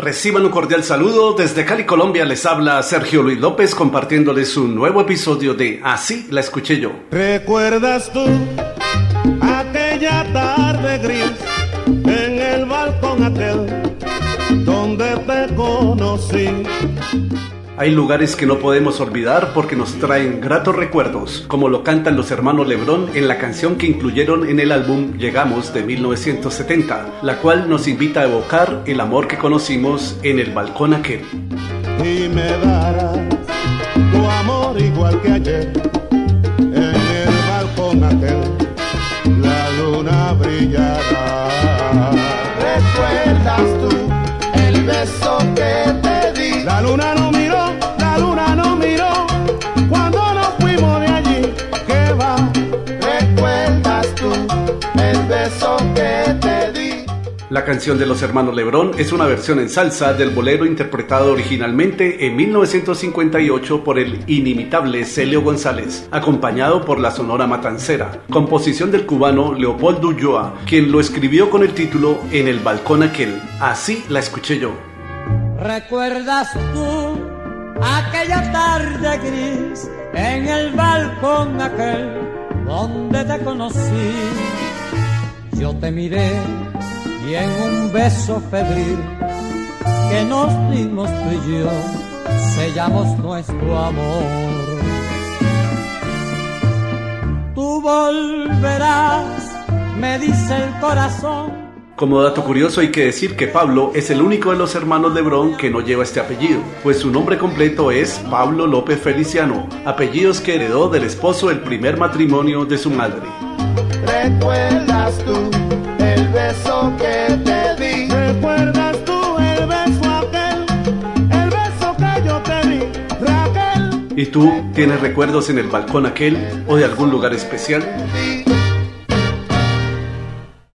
Reciban un cordial saludo. Desde Cali, Colombia, les habla Sergio Luis López compartiéndoles un nuevo episodio de Así la escuché yo. ¿Recuerdas tú aquella tarde gris en el balcón aquel donde te conocí? Hay lugares que no podemos olvidar porque nos traen gratos recuerdos, como lo cantan los hermanos Lebrón en la canción que incluyeron en el álbum Llegamos de 1970, la cual nos invita a evocar el amor que conocimos en el balcón aquel. Y me darás tu amor igual que ayer en el balcón aquel, la luna brillará. ¿Recuerdas tú el beso que te di? La luna no La canción de los hermanos Lebrón es una versión en salsa del bolero interpretado originalmente en 1958 por el inimitable Celio González, acompañado por la Sonora Matancera, composición del cubano Leopoldo Ulloa, quien lo escribió con el título En el balcón aquel. Así la escuché yo. ¿Recuerdas tú aquella tarde gris en el balcón aquel donde te conocí? Yo te miré y en un beso febril que nos dimos tú y yo sellamos nuestro amor. Tú volverás, me dice el corazón. Como dato curioso hay que decir que Pablo es el único de los hermanos Lebrón que no lleva este apellido, pues su nombre completo es Pablo López Feliciano, apellidos que heredó del esposo del primer matrimonio de su madre. ¿Recuerdas tú el beso ¿Y tú tienes recuerdos en el balcón aquel o de algún lugar especial?